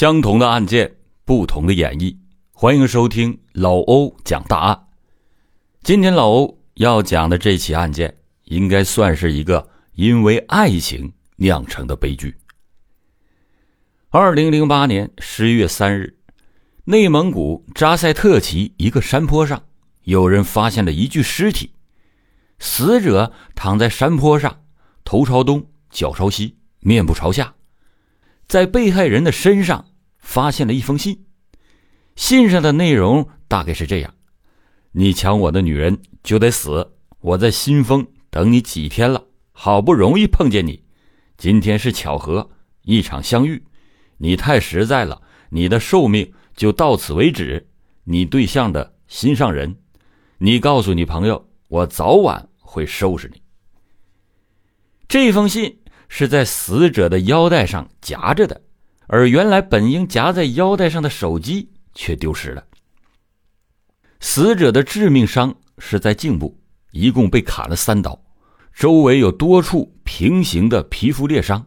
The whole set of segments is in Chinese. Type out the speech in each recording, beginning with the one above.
相同的案件，不同的演绎。欢迎收听老欧讲大案。今天老欧要讲的这起案件，应该算是一个因为爱情酿成的悲剧。二零零八年十一月三日，内蒙古扎赛特旗一个山坡上，有人发现了一具尸体。死者躺在山坡上，头朝东，脚朝西，面部朝下。在被害人的身上发现了一封信，信上的内容大概是这样：“你抢我的女人就得死，我在新丰等你几天了，好不容易碰见你，今天是巧合，一场相遇。你太实在了，你的寿命就到此为止。你对象的心上人，你告诉你朋友，我早晚会收拾你。”这封信。是在死者的腰带上夹着的，而原来本应夹在腰带上的手机却丢失了。死者的致命伤是在颈部，一共被砍了三刀，周围有多处平行的皮肤裂伤，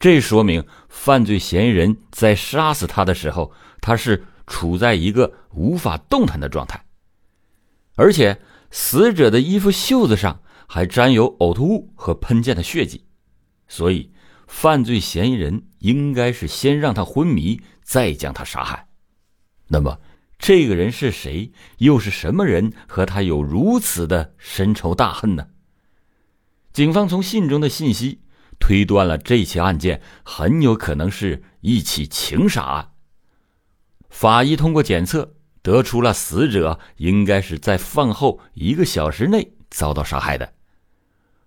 这说明犯罪嫌疑人在杀死他的时候，他是处在一个无法动弹的状态，而且死者的衣服袖子上还沾有呕吐物和喷溅的血迹。所以，犯罪嫌疑人应该是先让他昏迷，再将他杀害。那么，这个人是谁？又是什么人和他有如此的深仇大恨呢？警方从信中的信息推断了这起案件很有可能是一起情杀案。法医通过检测得出了死者应该是在饭后一个小时内遭到杀害的。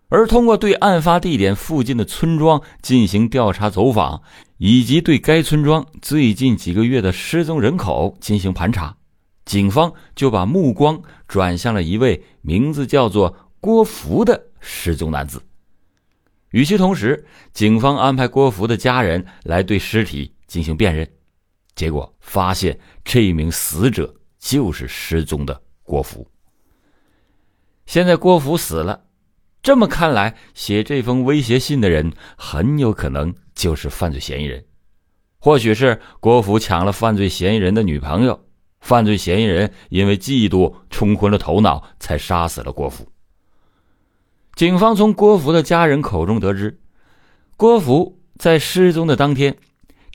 而通过对案发地点附近的村庄进行调查走访，以及对该村庄最近几个月的失踪人口进行盘查，警方就把目光转向了一位名字叫做郭福的失踪男子。与其同时，警方安排郭福的家人来对尸体进行辨认，结果发现这名死者就是失踪的郭福。现在郭福死了。这么看来，写这封威胁信的人很有可能就是犯罪嫌疑人，或许是郭福抢了犯罪嫌疑人的女朋友，犯罪嫌疑人因为嫉妒冲昏了头脑，才杀死了郭福。警方从郭福的家人口中得知，郭福在失踪的当天，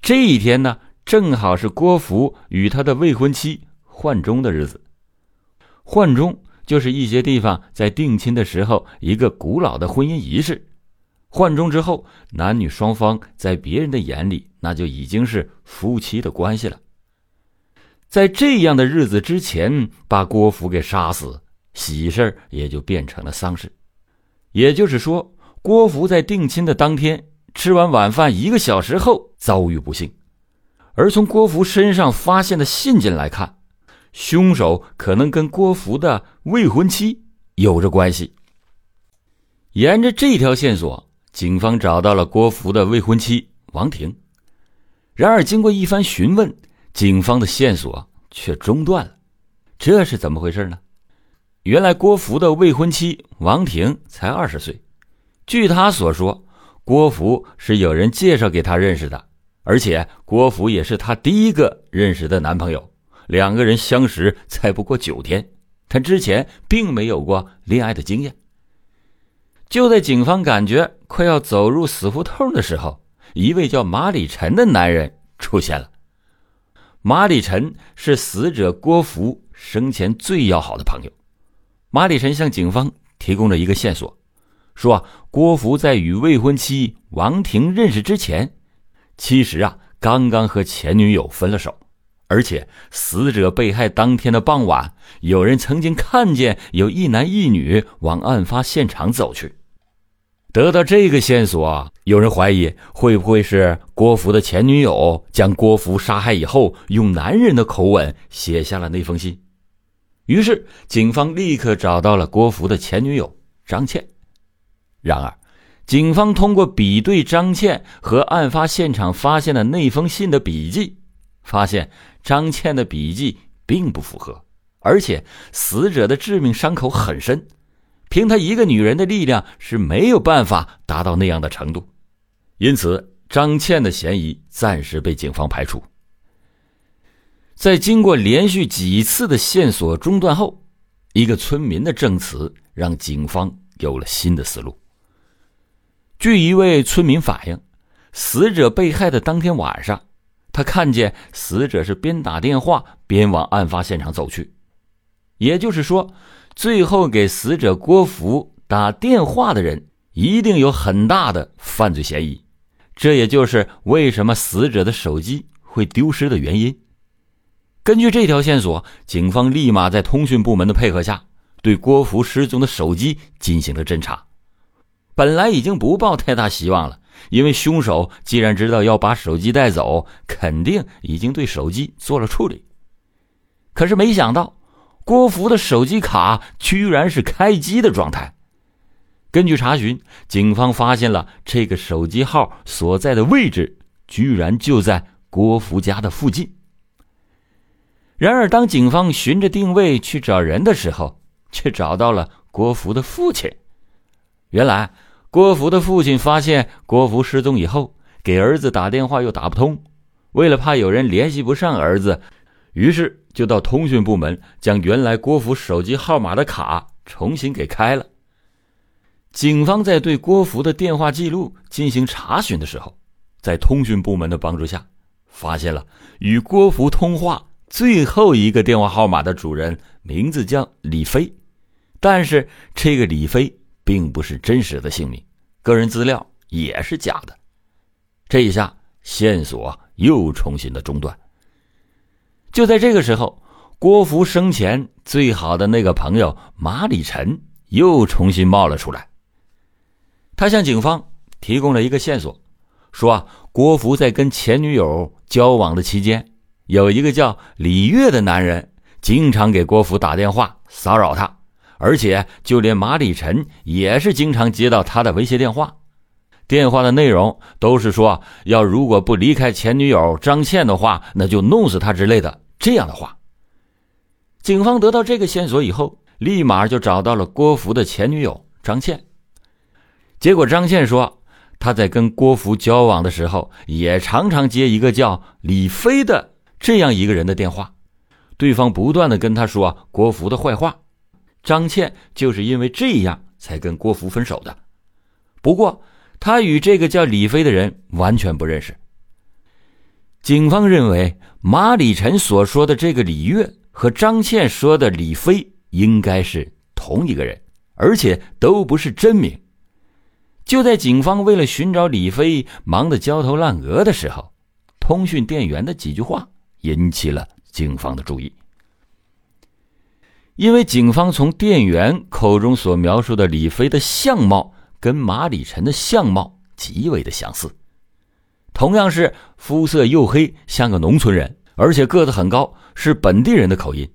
这一天呢，正好是郭福与他的未婚妻焕中的日子，焕中。就是一些地方在定亲的时候，一个古老的婚姻仪式。换钟之后，男女双方在别人的眼里，那就已经是夫妻的关系了。在这样的日子之前，把郭福给杀死，喜事也就变成了丧事。也就是说，郭福在定亲的当天吃完晚饭一个小时后遭遇不幸。而从郭福身上发现的信件来看。凶手可能跟郭福的未婚妻有着关系。沿着这条线索，警方找到了郭福的未婚妻王婷。然而，经过一番询问，警方的线索却中断了。这是怎么回事呢？原来，郭福的未婚妻王婷才二十岁。据他所说，郭福是有人介绍给他认识的，而且郭福也是他第一个认识的男朋友。两个人相识才不过九天，他之前并没有过恋爱的经验。就在警方感觉快要走入死胡同的时候，一位叫马里臣的男人出现了。马里臣是死者郭福生前最要好的朋友。马里臣向警方提供了一个线索，说郭福在与未婚妻王婷认识之前，其实啊刚刚和前女友分了手。而且，死者被害当天的傍晚，有人曾经看见有一男一女往案发现场走去。得到这个线索，有人怀疑会不会是郭福的前女友将郭福杀害以后，用男人的口吻写下了那封信。于是，警方立刻找到了郭福的前女友张倩。然而，警方通过比对张倩和案发现场发现的那封信的笔迹。发现张倩的笔迹并不符合，而且死者的致命伤口很深，凭她一个女人的力量是没有办法达到那样的程度，因此张倩的嫌疑暂时被警方排除。在经过连续几次的线索中断后，一个村民的证词让警方有了新的思路。据一位村民反映，死者被害的当天晚上，他看见死者是边打电话边往案发现场走去，也就是说，最后给死者郭福打电话的人一定有很大的犯罪嫌疑。这也就是为什么死者的手机会丢失的原因。根据这条线索，警方立马在通讯部门的配合下，对郭福失踪的手机进行了侦查。本来已经不抱太大希望了，因为凶手既然知道要把手机带走，肯定已经对手机做了处理。可是没想到，郭福的手机卡居然是开机的状态。根据查询，警方发现了这个手机号所在的位置，居然就在郭福家的附近。然而，当警方循着定位去找人的时候，却找到了郭福的父亲。原来，郭福的父亲发现郭福失踪以后，给儿子打电话又打不通，为了怕有人联系不上儿子，于是就到通讯部门将原来郭福手机号码的卡重新给开了。警方在对郭福的电话记录进行查询的时候，在通讯部门的帮助下，发现了与郭福通话。最后一个电话号码的主人名字叫李飞，但是这个李飞并不是真实的姓名，个人资料也是假的。这一下线索又重新的中断。就在这个时候，郭福生前最好的那个朋友马礼臣又重新冒了出来。他向警方提供了一个线索，说啊，郭福在跟前女友交往的期间。有一个叫李月的男人，经常给郭福打电话骚扰他，而且就连马礼臣也是经常接到他的威胁电话。电话的内容都是说要如果不离开前女友张倩的话，那就弄死他之类的这样的话。警方得到这个线索以后，立马就找到了郭福的前女友张倩。结果张倩说，她在跟郭福交往的时候，也常常接一个叫李飞的。这样一个人的电话，对方不断的跟他说郭福的坏话，张倩就是因为这样才跟郭福分手的。不过，他与这个叫李飞的人完全不认识。警方认为马礼臣所说的这个李月和张倩说的李飞应该是同一个人，而且都不是真名。就在警方为了寻找李飞忙得焦头烂额的时候，通讯店员的几句话。引起了警方的注意，因为警方从店员口中所描述的李飞的相貌跟马礼臣的相貌极为的相似，同样是肤色黝黑，像个农村人，而且个子很高，是本地人的口音。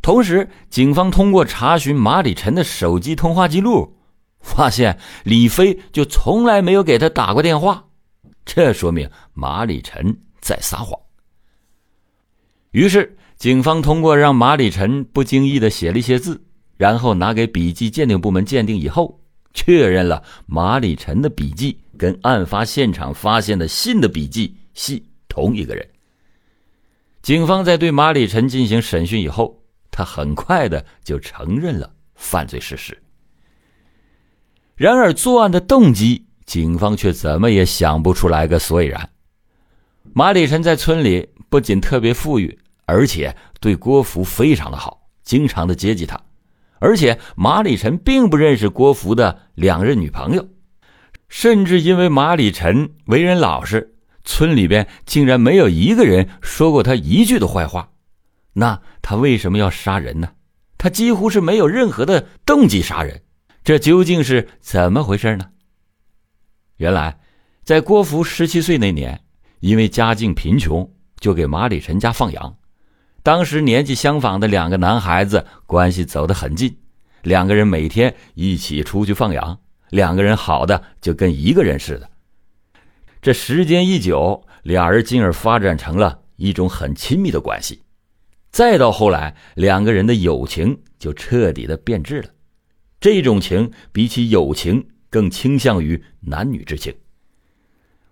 同时，警方通过查询马礼臣的手机通话记录，发现李飞就从来没有给他打过电话，这说明马礼臣在撒谎。于是，警方通过让马里臣不经意的写了一些字，然后拿给笔迹鉴定部门鉴定以后，确认了马里臣的笔迹跟案发现场发现的信的笔迹系同一个人。警方在对马里臣进行审讯以后，他很快的就承认了犯罪事实。然而，作案的动机，警方却怎么也想不出来个所以然。马里臣在村里。不仅特别富裕，而且对郭福非常的好，经常的接济他。而且马礼臣并不认识郭福的两任女朋友，甚至因为马礼臣为人老实，村里边竟然没有一个人说过他一句的坏话。那他为什么要杀人呢？他几乎是没有任何的动机杀人，这究竟是怎么回事呢？原来，在郭福十七岁那年，因为家境贫穷。就给马礼臣家放羊，当时年纪相仿的两个男孩子关系走得很近，两个人每天一起出去放羊，两个人好的就跟一个人似的。这时间一久，俩人进而发展成了一种很亲密的关系。再到后来，两个人的友情就彻底的变质了。这种情比起友情更倾向于男女之情。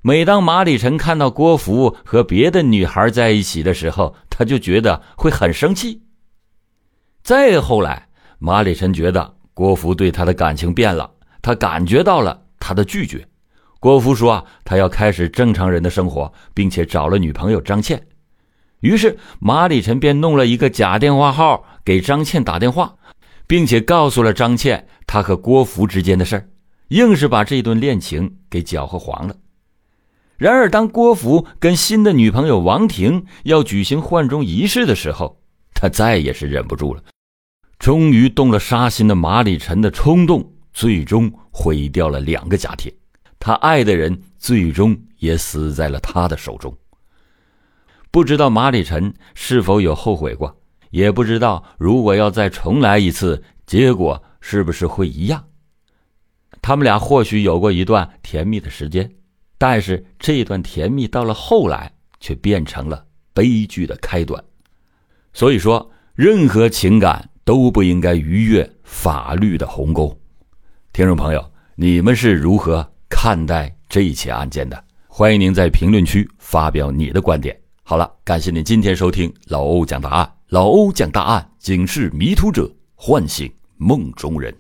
每当马里臣看到郭福和别的女孩在一起的时候，他就觉得会很生气。再后来，马里臣觉得郭福对他的感情变了，他感觉到了他的拒绝。郭福说：“啊，他要开始正常人的生活，并且找了女朋友张倩。”于是马里臣便弄了一个假电话号给张倩打电话，并且告诉了张倩他和郭福之间的事儿，硬是把这段恋情给搅和黄了。然而，当郭福跟新的女朋友王婷要举行换装仪式的时候，他再也是忍不住了，终于动了杀心的马礼臣的冲动，最终毁掉了两个家庭，他爱的人最终也死在了他的手中。不知道马礼臣是否有后悔过，也不知道如果要再重来一次，结果是不是会一样。他们俩或许有过一段甜蜜的时间，但是这段甜蜜到了后来却变成了悲剧的开端。所以说，任何情感都不应该逾越法律的鸿沟。听众朋友，你们是如何看待这一起案件的？欢迎您在评论区发表你的观点。好了，感谢您今天收听老欧讲大案。老欧讲大案，警示迷途者，唤醒梦中人。